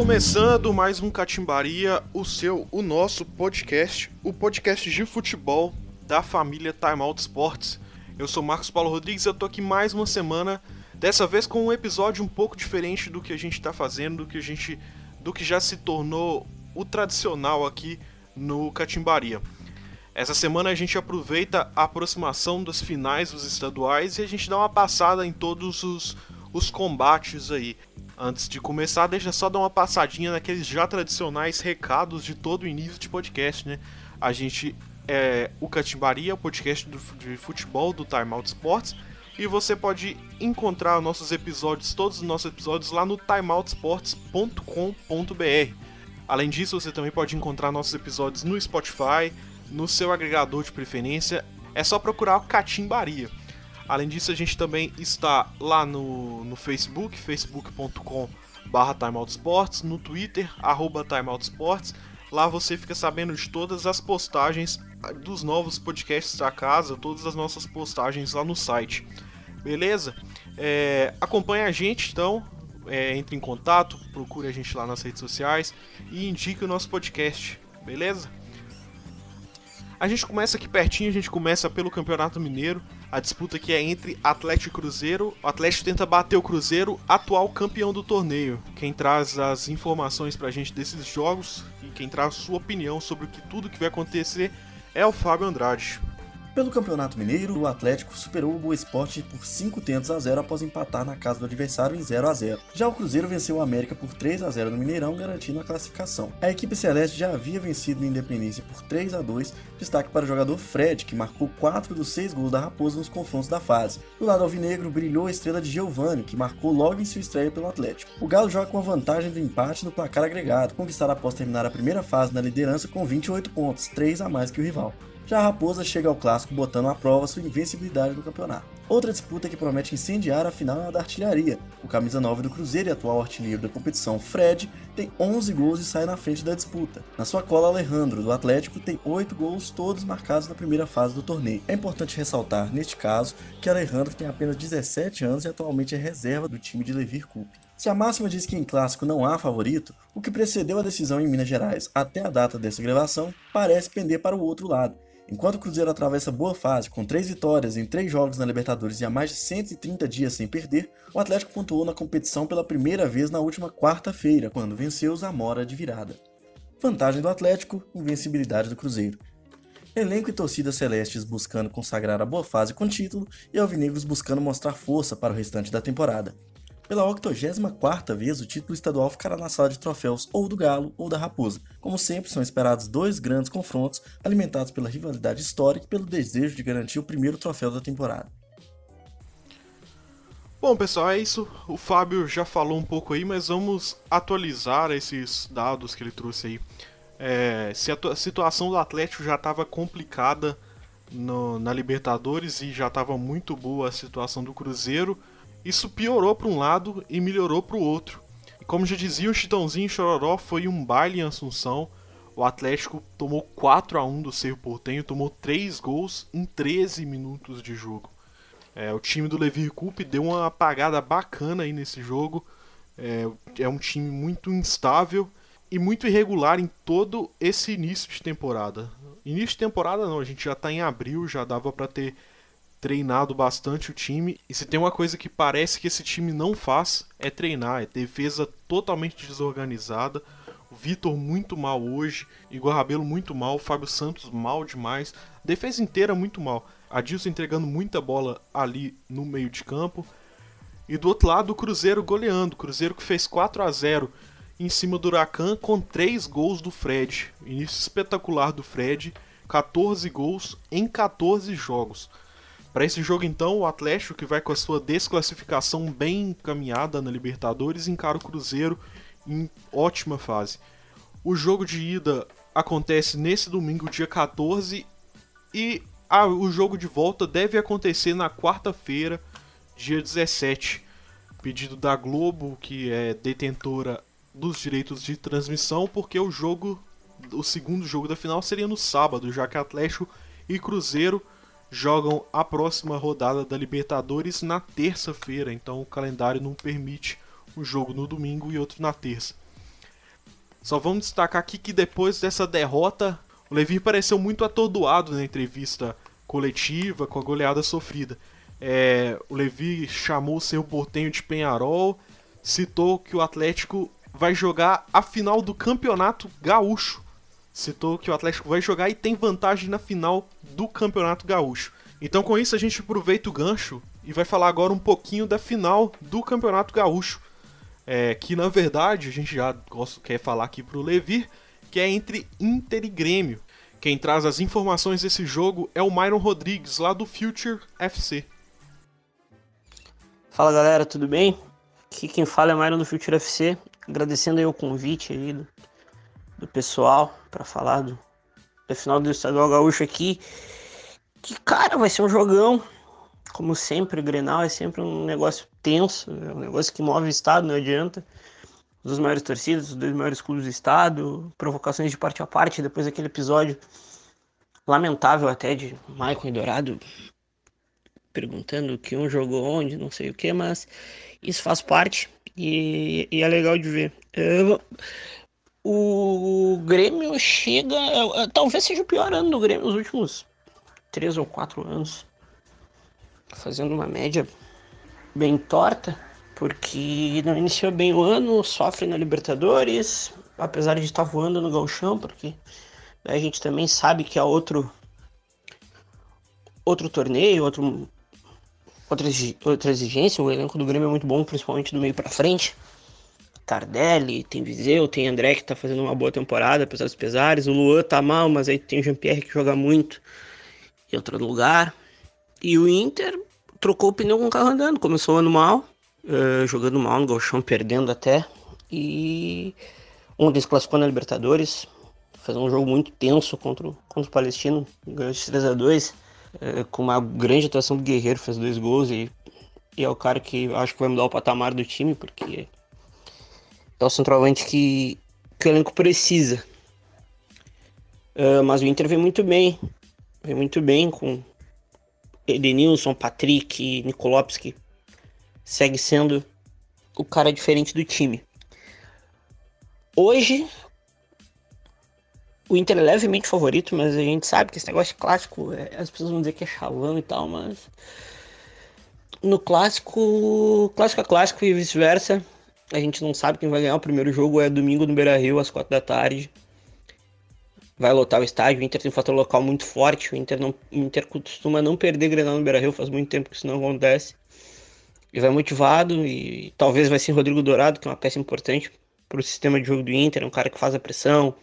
Começando mais um Catimbaria, o seu, o nosso podcast, o podcast de futebol da família Time Out Sports. Eu sou Marcos Paulo Rodrigues eu tô aqui mais uma semana, dessa vez com um episódio um pouco diferente do que a gente tá fazendo, do que a gente do que já se tornou o tradicional aqui no Catimbaria. Essa semana a gente aproveita a aproximação das finais dos estaduais e a gente dá uma passada em todos os, os combates aí. Antes de começar, deixa só dar uma passadinha naqueles já tradicionais recados de todo o início de podcast, né? A gente é o Catimbaria, o podcast do, de futebol do Time Out Sports, e você pode encontrar nossos episódios, todos os nossos episódios lá no timeoutsports.com.br. Além disso, você também pode encontrar nossos episódios no Spotify, no seu agregador de preferência. É só procurar o Catimbaria. Além disso, a gente também está lá no, no Facebook, facebook.com barra timeoutsports, no Twitter, arroba timeoutsports. Lá você fica sabendo de todas as postagens dos novos podcasts da casa, todas as nossas postagens lá no site. Beleza? É, acompanhe a gente então, é, entre em contato, procure a gente lá nas redes sociais e indique o nosso podcast. Beleza? A gente começa aqui pertinho, a gente começa pelo Campeonato Mineiro. A disputa aqui é entre Atlético e Cruzeiro. O Atlético tenta bater o Cruzeiro, atual campeão do torneio. Quem traz as informações pra gente desses jogos e quem traz sua opinião sobre o que tudo que vai acontecer é o Fábio Andrade. Pelo Campeonato Mineiro, o Atlético superou o Boa Esporte por 5 tentos a 0 após empatar na casa do adversário em 0 a 0. Já o Cruzeiro venceu o América por 3 a 0 no Mineirão, garantindo a classificação. A equipe celeste já havia vencido o Independência por 3 a 2, destaque para o jogador Fred, que marcou 4 dos 6 gols da Raposa nos confrontos da fase. Do lado alvinegro, brilhou a estrela de Giovani, que marcou logo em sua estreia pelo Atlético. O Galo joga com a vantagem do empate no placar agregado, conquistado após terminar a primeira fase na liderança com 28 pontos, 3 a mais que o rival. Já a Raposa chega ao clássico botando à prova sua invencibilidade no campeonato. Outra disputa que promete incendiar a final é a da artilharia. O camisa 9 do Cruzeiro e atual artilheiro da competição, Fred, tem 11 gols e sai na frente da disputa. Na sua cola, Alejandro, do Atlético, tem 8 gols, todos marcados na primeira fase do torneio. É importante ressaltar, neste caso, que Alejandro tem apenas 17 anos e atualmente é reserva do time de Levir Coupe. Se a máxima diz que em clássico não há favorito, o que precedeu a decisão em Minas Gerais até a data dessa gravação parece pender para o outro lado Enquanto o Cruzeiro atravessa boa fase, com três vitórias em três jogos na Libertadores e há mais de 130 dias sem perder, o Atlético pontuou na competição pela primeira vez na última quarta-feira, quando venceu o Zamora de virada. Vantagem do Atlético, invencibilidade do Cruzeiro. Elenco e torcida celestes buscando consagrar a boa fase com título e alvinegros buscando mostrar força para o restante da temporada. Pela 84ª vez, o título estadual ficará na sala de troféus ou do Galo ou da Raposa. Como sempre, são esperados dois grandes confrontos, alimentados pela rivalidade histórica e pelo desejo de garantir o primeiro troféu da temporada. Bom, pessoal, é isso. O Fábio já falou um pouco aí, mas vamos atualizar esses dados que ele trouxe aí. É, se a situação do Atlético já estava complicada no, na Libertadores e já estava muito boa a situação do Cruzeiro, isso piorou para um lado e melhorou para o outro. E como já dizia o Chitãozinho Chororó, foi um baile em Assunção. O Atlético tomou 4 a 1 do Cerro Portenho, tomou 3 gols em 13 minutos de jogo. É, o time do Levi Coupe deu uma apagada bacana aí nesse jogo. É, é um time muito instável e muito irregular em todo esse início de temporada. Início de temporada não, a gente já está em abril, já dava para ter treinado bastante o time. E se tem uma coisa que parece que esse time não faz, é treinar. É defesa totalmente desorganizada. O Vitor muito mal hoje, Igor Rabelo muito mal, Fábio Santos mal demais. Defesa inteira muito mal. Adilson entregando muita bola ali no meio de campo. E do outro lado, o Cruzeiro goleando. O Cruzeiro que fez 4 a 0 em cima do Huracan com 3 gols do Fred. Início espetacular do Fred. 14 gols em 14 jogos. Para esse jogo, então, o Atlético, que vai com a sua desclassificação bem encaminhada na Libertadores, encara o Cruzeiro em ótima fase. O jogo de ida acontece nesse domingo, dia 14, e ah, o jogo de volta deve acontecer na quarta-feira, dia 17. Pedido da Globo, que é detentora dos direitos de transmissão, porque o jogo, o segundo jogo da final seria no sábado, já que Atlético e Cruzeiro jogam a próxima rodada da Libertadores na terça-feira, então o calendário não permite um jogo no domingo e outro na terça. Só vamos destacar aqui que depois dessa derrota, o Levi pareceu muito atordoado na entrevista coletiva com a goleada sofrida. É, o Levi chamou seu portenho de Penharol, citou que o Atlético vai jogar a final do Campeonato Gaúcho. Citou que o Atlético vai jogar e tem vantagem na final do Campeonato Gaúcho. Então, com isso, a gente aproveita o gancho e vai falar agora um pouquinho da final do Campeonato Gaúcho. É, que na verdade a gente já gosta, quer falar aqui pro Levi, que é entre Inter e Grêmio. Quem traz as informações desse jogo é o Myron Rodrigues, lá do Future FC. Fala galera, tudo bem? Aqui quem fala é Myron do Future FC, agradecendo aí o convite aí do, do pessoal para falar do, da final do Estadual Gaúcho aqui. Que cara, vai ser um jogão, como sempre, o Grenal é sempre um negócio tenso, é um negócio que move o estado, não adianta. Os maiores torcidas, os dois maiores clubes do estado, provocações de parte a parte, depois daquele episódio lamentável até de Maicon e Dourado perguntando que um jogou onde, não sei o que, mas isso faz parte e, e é legal de ver. Eu, o Grêmio chega. Talvez seja o pior ano do Grêmio nos últimos três ou quatro anos fazendo uma média bem torta, porque não iniciou bem o ano, sofre na Libertadores, apesar de estar voando no galchão, porque a gente também sabe que é outro outro torneio, outro outra, outra exigência, o elenco do Grêmio é muito bom, principalmente do meio para frente. Tardelli, tem Viseu, tem André que tá fazendo uma boa temporada, apesar dos pesares. O Luan tá mal, mas aí tem o Jean-Pierre que joga muito em outro lugar. E o Inter trocou o pneu com o carro andando. Começou o ano mal, uh, jogando mal no Golchão, perdendo até. E ontem se classificou na Libertadores. Fez um jogo muito tenso contra, o, contra o Palestino. Ganhou de 3x2. Uh, eh, com uma grande atuação do Guerreiro, fez dois gols. E, e é o cara que acho que vai mudar o patamar do time, porque é o centroavante que, que o elenco precisa. Uh, mas o Inter vem muito bem. Vem muito bem com Edenilson, Patrick, Nikolopski segue sendo o cara diferente do time. Hoje, o Inter é levemente favorito, mas a gente sabe que esse negócio clássico, é, as pessoas vão dizer que é chavão e tal, mas no clássico, clássico é clássico e vice-versa. A gente não sabe quem vai ganhar o primeiro jogo, é domingo no Beira-Rio às quatro da tarde vai lotar o estádio. O Inter tem um fator local muito forte. O Inter, não, o Inter costuma não perder Grenal no Beira-Rio, faz muito tempo que isso não acontece. E vai motivado e talvez vai ser Rodrigo Dourado, que é uma peça importante para o sistema de jogo do Inter. É um cara que faz a pressão,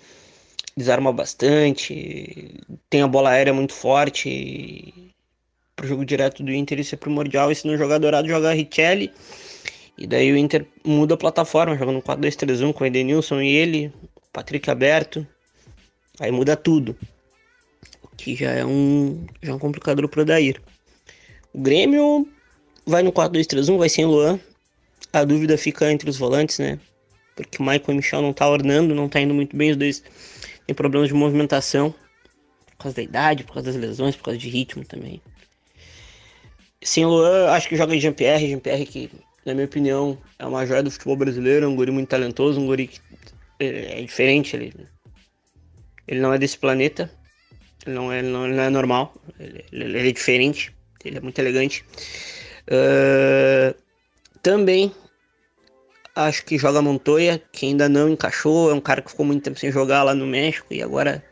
desarma bastante, tem a bola aérea muito forte. Para o jogo direto do Inter isso é primordial. E se não jogar Dourado, jogar Richelli. E daí o Inter muda a plataforma, jogando 4-2-3-1 com o Edenilson e ele, Patrick aberto, Aí muda tudo. Que já é um, já é um complicador pro Dair. O Grêmio vai no 4-2-3-1, vai sem Luan. A dúvida fica entre os volantes, né? Porque o Michael e o Michel não tá ornando, não tá indo muito bem. Os dois têm problemas de movimentação. Por causa da idade, por causa das lesões, por causa de ritmo também. Sem Luan, acho que joga Jean-Pierre. Jean-Pierre que, na minha opinião, é uma joia do futebol brasileiro. É um guri muito talentoso, um guri que é, é diferente. Ele ele não é desse planeta. Ele não é, não, ele não é normal. Ele, ele, ele, é diferente. Ele é muito elegante. Uh, também acho que joga Montoya, que ainda não encaixou. É um cara que ficou muito tempo sem jogar lá no México e agora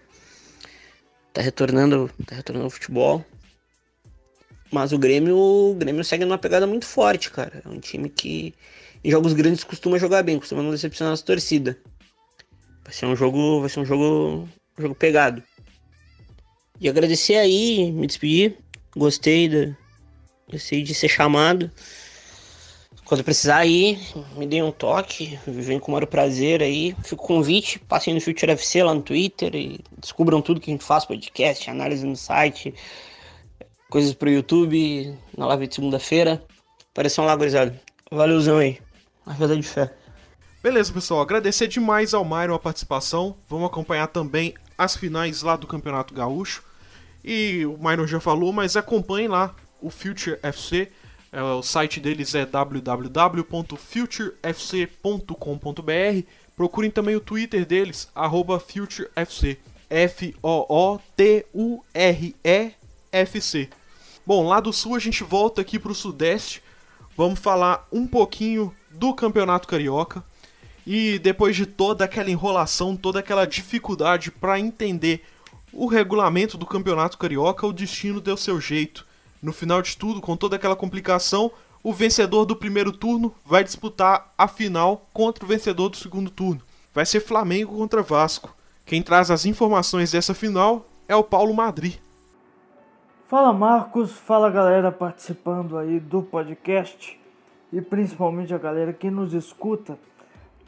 tá retornando, tá retornando ao futebol. Mas o Grêmio, o Grêmio segue numa pegada muito forte, cara. É um time que em jogos grandes costuma jogar bem, costuma não decepcionar as torcidas. Vai ser um jogo, vai ser um jogo jogo pegado. E agradecer aí, me despedir. Gostei, de, gostei de ser chamado. Quando precisar aí, me dê um toque, vem com o maior prazer aí. Fico convite, passem no Future FC lá no Twitter e descubram tudo que a gente faz, podcast, análise no site, coisas pro YouTube, na live de segunda-feira. Apareçam lá, gurizada. Valeuzão aí. Verdade de fé. Beleza, pessoal. Agradecer demais ao Myron a participação. Vamos acompanhar também as finais lá do Campeonato Gaúcho. E o Myron já falou, mas acompanhe lá o Future FC. É, o site deles é www.futurefc.com.br. Procurem também o Twitter deles, FutureFC. F-O-O-T-U-R-E-F-C. Bom, lá do sul a gente volta aqui para o sudeste. Vamos falar um pouquinho do Campeonato Carioca. E depois de toda aquela enrolação, toda aquela dificuldade para entender o regulamento do Campeonato Carioca, o destino deu seu jeito. No final de tudo, com toda aquela complicação, o vencedor do primeiro turno vai disputar a final contra o vencedor do segundo turno. Vai ser Flamengo contra Vasco. Quem traz as informações dessa final é o Paulo Madri. Fala Marcos, fala galera participando aí do podcast e principalmente a galera que nos escuta.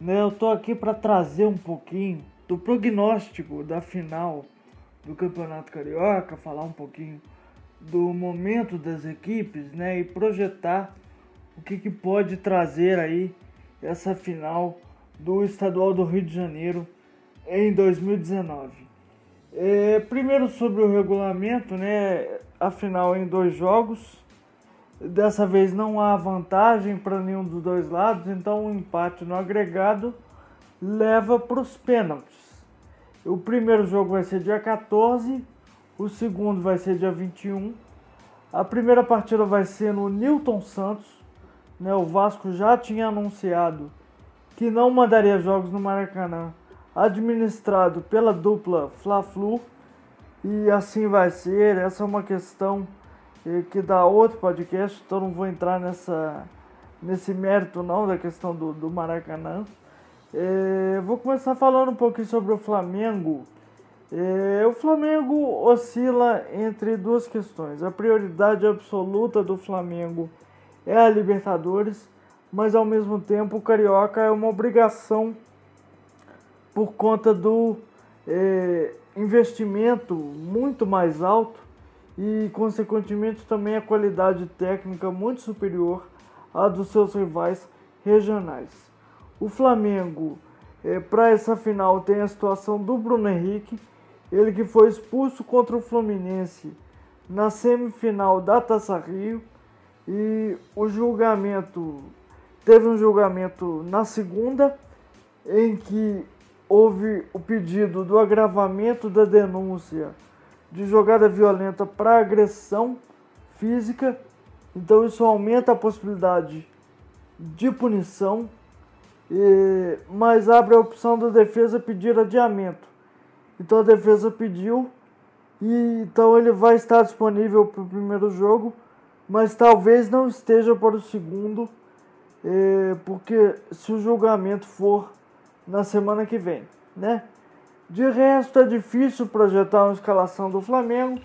Né, eu tô aqui para trazer um pouquinho do prognóstico da final do Campeonato Carioca, falar um pouquinho do momento das equipes, né, e projetar o que, que pode trazer aí essa final do Estadual do Rio de Janeiro em 2019. É, primeiro sobre o regulamento, né? A final em dois jogos. Dessa vez não há vantagem para nenhum dos dois lados, então o um empate no agregado leva para os pênaltis. O primeiro jogo vai ser dia 14, o segundo vai ser dia 21. A primeira partida vai ser no Newton Santos, né, o Vasco já tinha anunciado que não mandaria jogos no Maracanã, administrado pela dupla Fla-Flu, e assim vai ser. Essa é uma questão eh, que dá outro podcast, então não vou entrar nessa, nesse mérito não da questão do, do Maracanã. Eh, vou começar falando um pouquinho sobre o Flamengo. Eh, o Flamengo oscila entre duas questões. A prioridade absoluta do Flamengo é a Libertadores, mas ao mesmo tempo o Carioca é uma obrigação por conta do é, investimento muito mais alto e, consequentemente, também a qualidade técnica muito superior à dos seus rivais regionais. O Flamengo, é, para essa final, tem a situação do Bruno Henrique, ele que foi expulso contra o Fluminense na semifinal da Taça Rio e o julgamento teve um julgamento na segunda em que houve o pedido do agravamento da denúncia de jogada violenta para agressão física. Então isso aumenta a possibilidade de punição, e, mas abre a opção da defesa pedir adiamento. Então a defesa pediu e então ele vai estar disponível para o primeiro jogo mas talvez não esteja para o segundo, é, porque se o julgamento for na semana que vem, né? De resto, é difícil projetar uma escalação do Flamengo,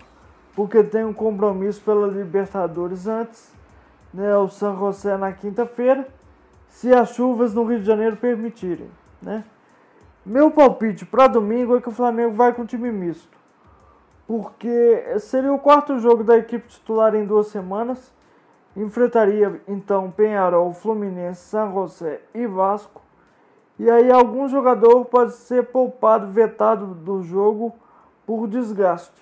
porque tem um compromisso pela Libertadores antes, né? O San José na quinta-feira, se as chuvas no Rio de Janeiro permitirem, né? Meu palpite para domingo é que o Flamengo vai com time misto porque seria o quarto jogo da equipe titular em duas semanas. Enfrentaria então Penharol, Fluminense, San José e Vasco. E aí algum jogador pode ser poupado, vetado do jogo por desgaste.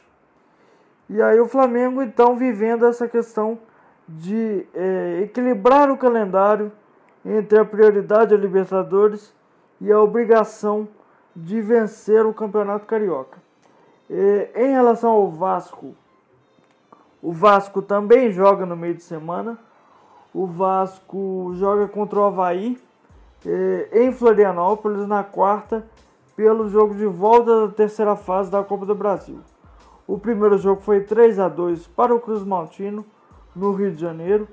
E aí o Flamengo então vivendo essa questão de é, equilibrar o calendário entre a prioridade a Libertadores e a obrigação de vencer o Campeonato Carioca. E, em relação ao Vasco, o Vasco também joga no meio de semana. O Vasco joga contra o Havaí em Florianópolis na quarta, pelo jogo de volta da terceira fase da Copa do Brasil. O primeiro jogo foi 3 a 2 para o Cruz Maltino, no Rio de Janeiro.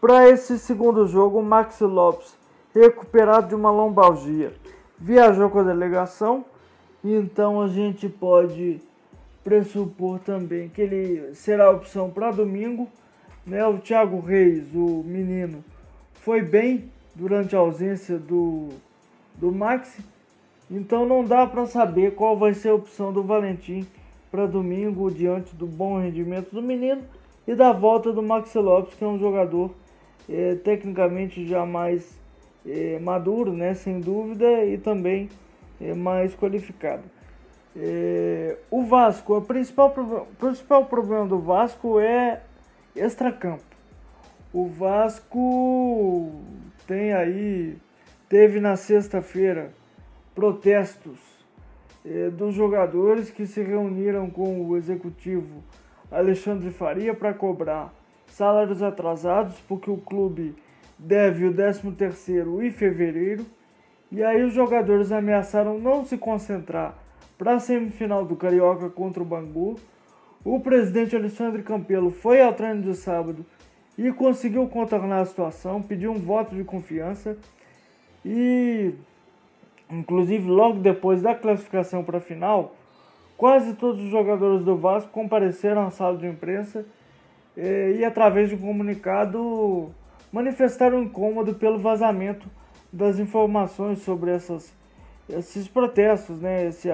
Para esse segundo jogo, o Maxi Lopes, recuperado de uma lombalgia, viajou com a delegação então a gente pode pressupor também que ele será a opção para domingo. Né? O Thiago Reis, o menino, foi bem durante a ausência do, do Maxi. Então não dá para saber qual vai ser a opção do Valentim para domingo diante do bom rendimento do menino e da volta do Maxi Lopes, que é um jogador é, tecnicamente já mais é, maduro, né, sem dúvida, e também é, mais qualificado. É, o Vasco, o principal, principal problema do Vasco é extracampo. O Vasco tem aí, teve na sexta-feira protestos eh, dos jogadores que se reuniram com o executivo Alexandre Faria para cobrar salários atrasados, porque o clube deve o 13º em fevereiro. E aí os jogadores ameaçaram não se concentrar para a semifinal do Carioca contra o Bangu. O presidente Alexandre Campelo foi ao treino de sábado e conseguiu contornar a situação, pediu um voto de confiança e inclusive logo depois da classificação para a final, quase todos os jogadores do Vasco compareceram à sala de imprensa e, e através de um comunicado manifestaram incômodo pelo vazamento das informações sobre essas, esses protestos, né? Esse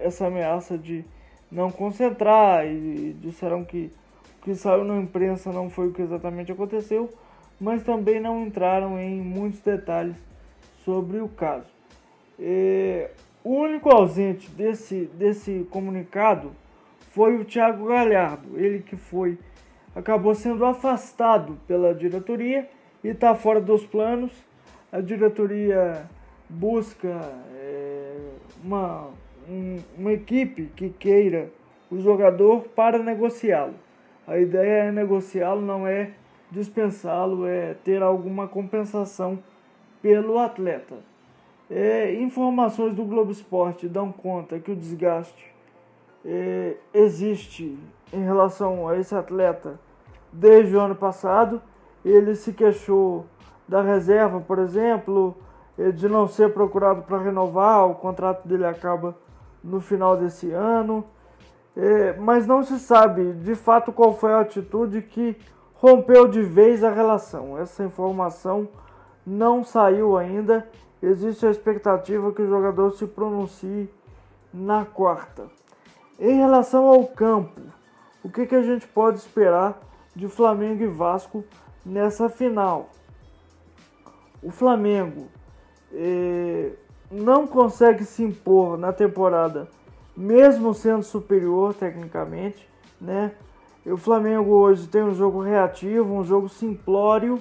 essa ameaça de não concentrar e disseram que que saiu na imprensa não foi o que exatamente aconteceu, mas também não entraram em muitos detalhes sobre o caso. E, o único ausente desse, desse comunicado foi o Thiago Galhardo, ele que foi acabou sendo afastado pela diretoria e está fora dos planos. A diretoria busca é, uma, um, uma equipe que queira o jogador para negociá-lo. A ideia é negociá-lo, não é dispensá-lo, é ter alguma compensação pelo atleta. É, informações do Globo Esporte dão conta que o desgaste é, existe em relação a esse atleta desde o ano passado. Ele se queixou da reserva, por exemplo, é, de não ser procurado para renovar, o contrato dele acaba no final desse ano. É, mas não se sabe de fato qual foi a atitude que rompeu de vez a relação. Essa informação não saiu ainda. Existe a expectativa que o jogador se pronuncie na quarta. Em relação ao campo, o que, que a gente pode esperar de Flamengo e Vasco nessa final? O Flamengo eh, não consegue se impor na temporada, mesmo sendo superior tecnicamente, né? O Flamengo hoje tem um jogo reativo, um jogo simplório.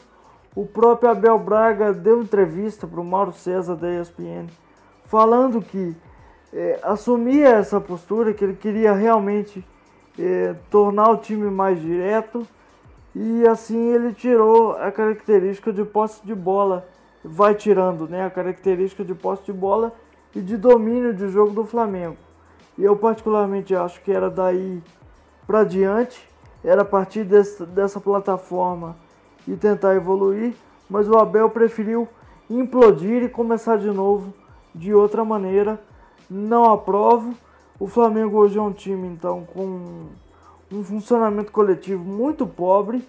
O próprio Abel Braga deu entrevista para o Mauro César da ESPN, falando que é, assumia essa postura, que ele queria realmente é, tornar o time mais direto e assim ele tirou a característica de posse de bola, vai tirando né, a característica de posse de bola e de domínio de jogo do Flamengo. E eu particularmente acho que era daí para diante, era partir desse, dessa plataforma e tentar evoluir, mas o Abel preferiu implodir e começar de novo de outra maneira não aprovo. O Flamengo hoje é um time então com um funcionamento coletivo muito pobre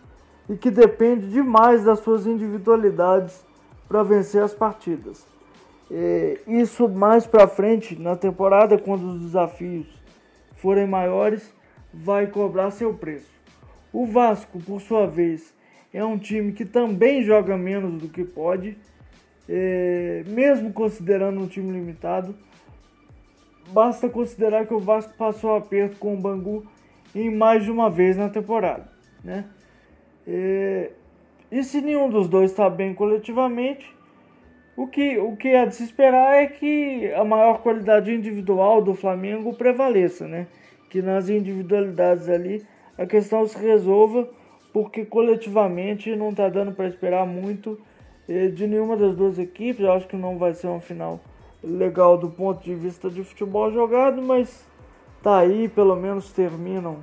e que depende demais das suas individualidades para vencer as partidas. É, isso mais para frente na temporada, quando os desafios forem maiores, vai cobrar seu preço. O Vasco, por sua vez, é um time que também joga menos do que pode, é, mesmo considerando um time limitado Basta considerar que o Vasco passou aperto com o Bangu em mais de uma vez na temporada. Né? E, e se nenhum dos dois está bem coletivamente, o que, o que é de se esperar é que a maior qualidade individual do Flamengo prevaleça, né? Que nas individualidades ali a questão se resolva, porque coletivamente não está dando para esperar muito eh, de nenhuma das duas equipes. Eu acho que não vai ser uma final legal do ponto de vista de futebol jogado, mas tá aí, pelo menos terminam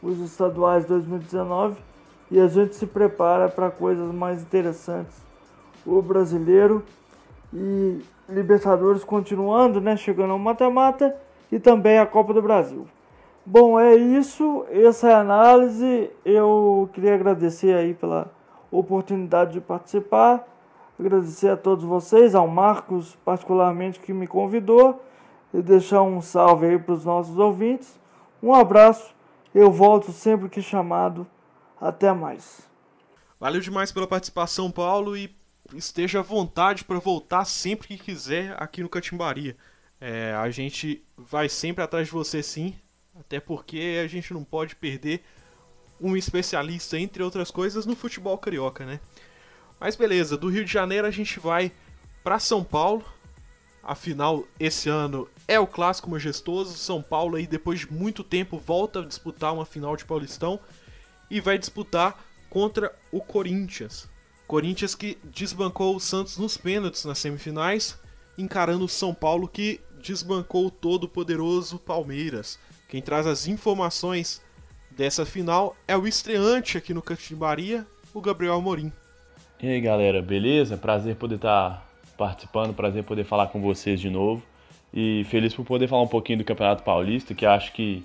os estaduais 2019 e a gente se prepara para coisas mais interessantes. O brasileiro e Libertadores continuando, né, chegando ao mata-mata e também a Copa do Brasil. Bom, é isso, essa é a análise. Eu queria agradecer aí pela oportunidade de participar. Agradecer a todos vocês, ao Marcos particularmente que me convidou e deixar um salve aí para os nossos ouvintes. Um abraço, eu volto sempre que chamado. Até mais. Valeu demais pela participação, Paulo, e esteja à vontade para voltar sempre que quiser aqui no Catimbaria. É, a gente vai sempre atrás de você sim, até porque a gente não pode perder um especialista, entre outras coisas, no futebol carioca, né? Mas beleza, do Rio de Janeiro a gente vai para São Paulo. Afinal, esse ano é o clássico majestoso. São Paulo aí depois de muito tempo volta a disputar uma final de Paulistão e vai disputar contra o Corinthians. Corinthians que desbancou o Santos nos pênaltis nas semifinais, encarando o São Paulo que desbancou o todo poderoso Palmeiras. Quem traz as informações dessa final é o estreante aqui no Catimbaria, o Gabriel Amorim. E aí galera, beleza? Prazer poder estar tá participando, prazer poder falar com vocês de novo. E feliz por poder falar um pouquinho do Campeonato Paulista, que acho que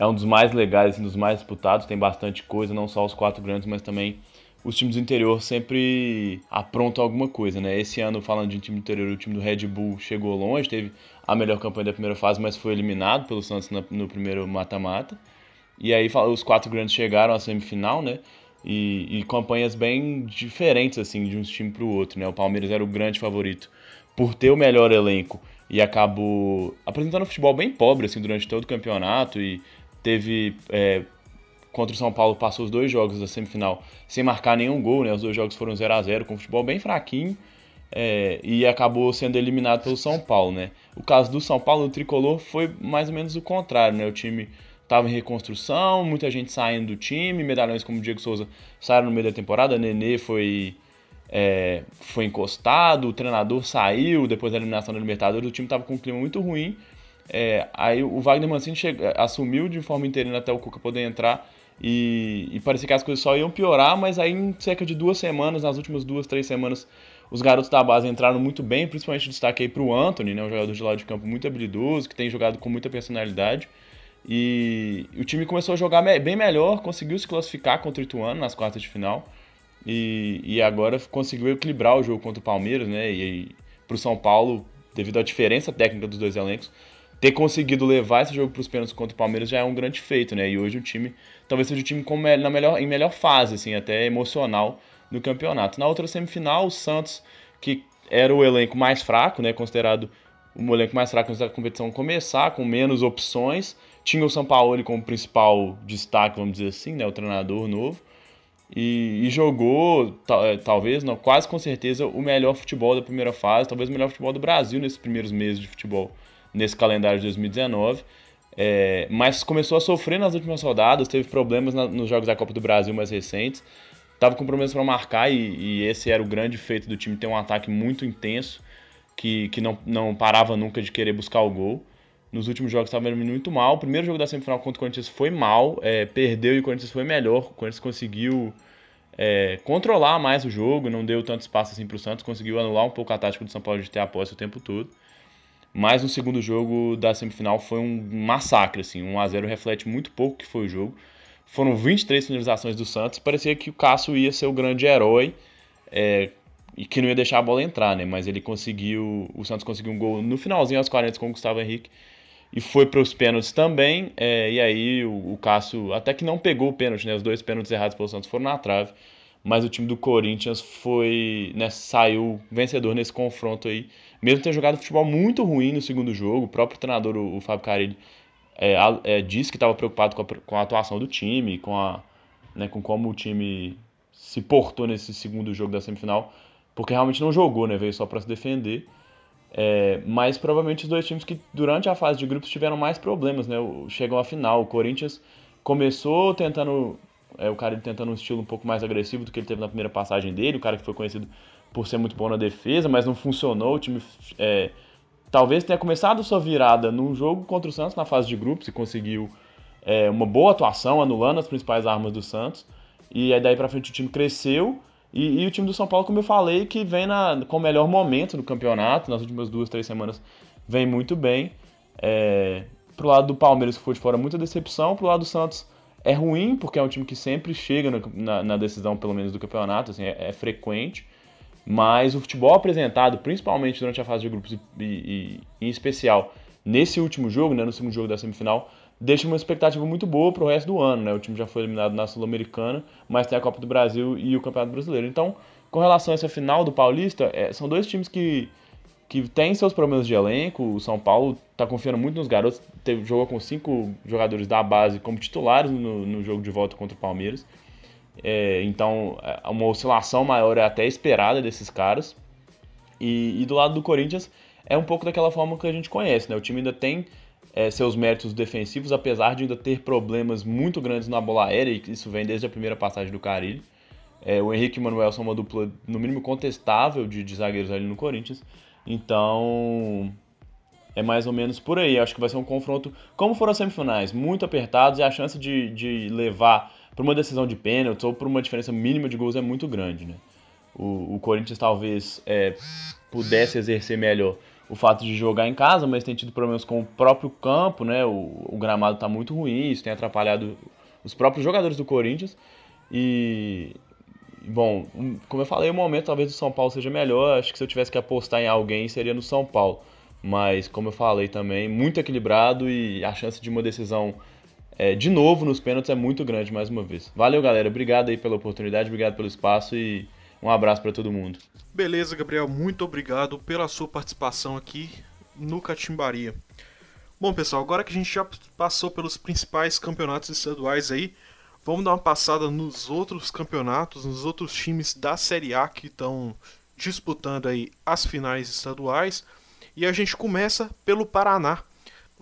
é um dos mais legais e um dos mais disputados. Tem bastante coisa, não só os quatro grandes, mas também os times do interior sempre aprontam alguma coisa, né? Esse ano, falando de time do interior, o time do Red Bull chegou longe, teve a melhor campanha da primeira fase, mas foi eliminado pelo Santos no primeiro mata-mata. E aí os quatro grandes chegaram à semifinal, né? e, e campanhas bem diferentes assim de um time para o outro. Né? O Palmeiras era o grande favorito por ter o melhor elenco e acabou apresentando um futebol bem pobre assim durante todo o campeonato e teve é, contra o São Paulo passou os dois jogos da semifinal sem marcar nenhum gol, né? Os dois jogos foram 0 a 0 com futebol bem fraquinho é, e acabou sendo eliminado pelo São Paulo, né? O caso do São Paulo, o tricolor foi mais ou menos o contrário, né? O time estava em reconstrução, muita gente saindo do time, medalhões como o Diego Souza saíram no meio da temporada, Nenê foi, é, foi encostado, o treinador saiu depois da eliminação da Libertadores, o time estava com um clima muito ruim. É, aí o Wagner Mancini chega, assumiu de forma interina até o Cuca poder entrar e, e parecia que as coisas só iam piorar, mas aí em cerca de duas semanas, nas últimas duas, três semanas, os garotos da base entraram muito bem, principalmente destaque aí o Anthony, né, um jogador de lado de campo muito habilidoso, que tem jogado com muita personalidade. E o time começou a jogar bem melhor, conseguiu se classificar contra o Ituano nas quartas de final. E, e agora conseguiu equilibrar o jogo contra o Palmeiras, né? E, e para o São Paulo, devido à diferença técnica dos dois elencos, ter conseguido levar esse jogo para os pênaltis contra o Palmeiras já é um grande feito, né? E hoje o time talvez seja o time com, na melhor, em melhor fase, assim, até emocional no campeonato. Na outra semifinal, o Santos, que era o elenco mais fraco, né? Considerado o elenco mais fraco antes da competição começar, com menos opções tinha o Sampaoli como principal destaque, vamos dizer assim, né, o treinador novo. E, e jogou, é, talvez, não, quase com certeza, o melhor futebol da primeira fase, talvez o melhor futebol do Brasil nesses primeiros meses de futebol, nesse calendário de 2019. É, mas começou a sofrer nas últimas rodadas, teve problemas na, nos jogos da Copa do Brasil mais recentes, estava com problemas para marcar e, e, esse era o grande feito do time ter um ataque muito intenso que, que não, não parava nunca de querer buscar o gol nos últimos jogos estava indo muito mal. O primeiro jogo da semifinal contra o Corinthians foi mal, é, perdeu e o Corinthians foi melhor. O Corinthians conseguiu é, controlar mais o jogo, não deu tanto espaço assim para o Santos, conseguiu anular um pouco a tática do São Paulo de ter a posse o tempo todo. Mas no segundo jogo da semifinal foi um massacre, assim, 1 a 0 reflete muito pouco que foi o jogo. Foram 23 finalizações do Santos, parecia que o Cássio ia ser o grande herói é, e que não ia deixar a bola entrar, né? Mas ele conseguiu, o Santos conseguiu um gol no finalzinho aos 40 com o Gustavo Henrique e foi para os pênaltis também. É, e aí o, o, Cássio até que não pegou o pênalti, né? Os dois pênaltis errados pelo Santos foram na trave. Mas o time do Corinthians foi, né, saiu vencedor nesse confronto aí. Mesmo ter jogado futebol muito ruim no segundo jogo, o próprio treinador, o, o Fábio Carilli, é, é, disse que estava preocupado com a, com a, atuação do time, com, a, né, com como o time se portou nesse segundo jogo da semifinal, porque realmente não jogou, né? Veio só para se defender. É, mas provavelmente os dois times que durante a fase de grupos tiveram mais problemas, né? Chegam à final. O Corinthians começou tentando. É, o cara tentando um estilo um pouco mais agressivo do que ele teve na primeira passagem dele, o cara que foi conhecido por ser muito bom na defesa, mas não funcionou. O time é, talvez tenha começado sua virada num jogo contra o Santos na fase de grupos e conseguiu é, uma boa atuação, anulando as principais armas do Santos. E aí daí pra frente o time cresceu e, e, o time do São Paulo, como eu falei, que vem na, com o melhor momento do campeonato, nas últimas duas, três semanas, vem muito bem. É, pro lado do Palmeiras, que foi de fora, muita decepção. Pro lado do Santos, é ruim, porque é um time que sempre chega no, na, na, decisão, pelo menos, do campeonato, assim, é, é, frequente. Mas o futebol apresentado, principalmente durante a fase de grupos e, e, em especial nesse último jogo, né, no segundo jogo da semifinal, deixa uma expectativa muito boa para o resto do ano. Né? O time já foi eliminado na Sul-Americana, mas tem a Copa do Brasil e o Campeonato Brasileiro. Então, com relação a essa final do Paulista, é, são dois times que, que têm seus problemas de elenco. O São Paulo está confiando muito nos garotos, teve, jogou com cinco jogadores da base como titulares no, no jogo de volta contra o Palmeiras. É, então, é, uma oscilação maior é até esperada desses caras. E, e do lado do Corinthians, é um pouco daquela forma que a gente conhece, né? O time ainda tem é, seus méritos defensivos, apesar de ainda ter problemas muito grandes na bola aérea, e isso vem desde a primeira passagem do Carilho. É, o Henrique e o Manuel são uma dupla, no mínimo, contestável de, de zagueiros ali no Corinthians. Então, é mais ou menos por aí. Acho que vai ser um confronto, como foram as semifinais, muito apertados e a chance de, de levar para uma decisão de pênalti ou para uma diferença mínima de gols é muito grande. Né? O, o Corinthians talvez é, pudesse exercer melhor o fato de jogar em casa, mas tem tido problemas com o próprio campo, né? O, o gramado está muito ruim, isso tem atrapalhado os próprios jogadores do Corinthians. E, bom, como eu falei, o momento talvez do São Paulo seja melhor. Acho que se eu tivesse que apostar em alguém seria no São Paulo. Mas, como eu falei também, muito equilibrado e a chance de uma decisão é, de novo nos pênaltis é muito grande mais uma vez. Valeu, galera. Obrigado aí pela oportunidade, obrigado pelo espaço e um abraço para todo mundo. Beleza, Gabriel, muito obrigado pela sua participação aqui no Catimbaria. Bom, pessoal, agora que a gente já passou pelos principais campeonatos estaduais aí, vamos dar uma passada nos outros campeonatos, nos outros times da Série A que estão disputando aí as finais estaduais. E a gente começa pelo Paraná.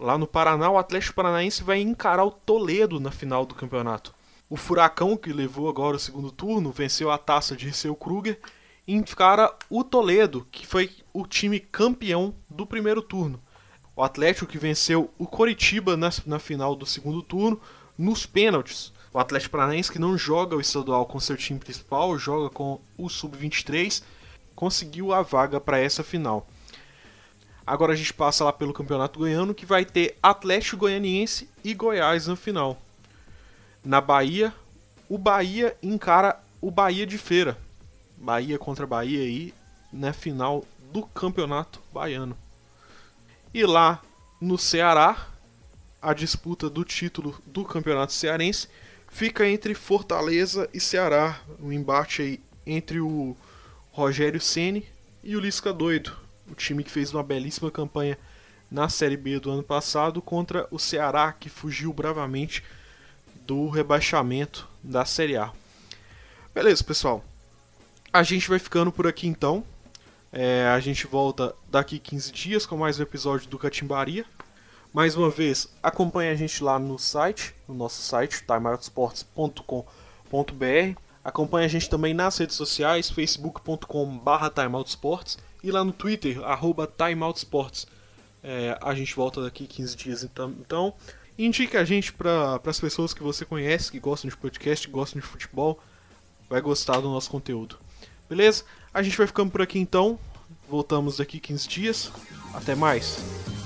Lá no Paraná, o Atlético Paranaense vai encarar o Toledo na final do campeonato. O Furacão, que levou agora o segundo turno, venceu a taça de Seu Kruger e encara o Toledo, que foi o time campeão do primeiro turno. O Atlético que venceu o Coritiba na, na final do segundo turno nos pênaltis. O Atlético Paranaense que não joga o estadual com seu time principal, joga com o sub-23, conseguiu a vaga para essa final. Agora a gente passa lá pelo Campeonato Goiano que vai ter Atlético Goianiense e Goiás na final na Bahia, o Bahia encara o Bahia de Feira. Bahia contra Bahia aí na final do Campeonato Baiano. E lá no Ceará, a disputa do título do Campeonato Cearense fica entre Fortaleza e Ceará, um embate aí entre o Rogério Ceni e o Lisca Doido, o time que fez uma belíssima campanha na Série B do ano passado contra o Ceará que fugiu bravamente do rebaixamento da Série A. Beleza, pessoal. A gente vai ficando por aqui então. É, a gente volta daqui 15 dias com mais um episódio do Catimbaria. Mais uma vez, acompanhe a gente lá no site, no nosso site, timeoutsports.com.br. Acompanhe a gente também nas redes sociais, facebook.com.br timeoutsports e lá no Twitter, arroba timeoutsports. É, a gente volta daqui 15 dias então. então indique a gente para as pessoas que você conhece, que gostam de podcast, gostam de futebol, vai gostar do nosso conteúdo. Beleza? A gente vai ficando por aqui então. Voltamos daqui 15 dias. Até mais.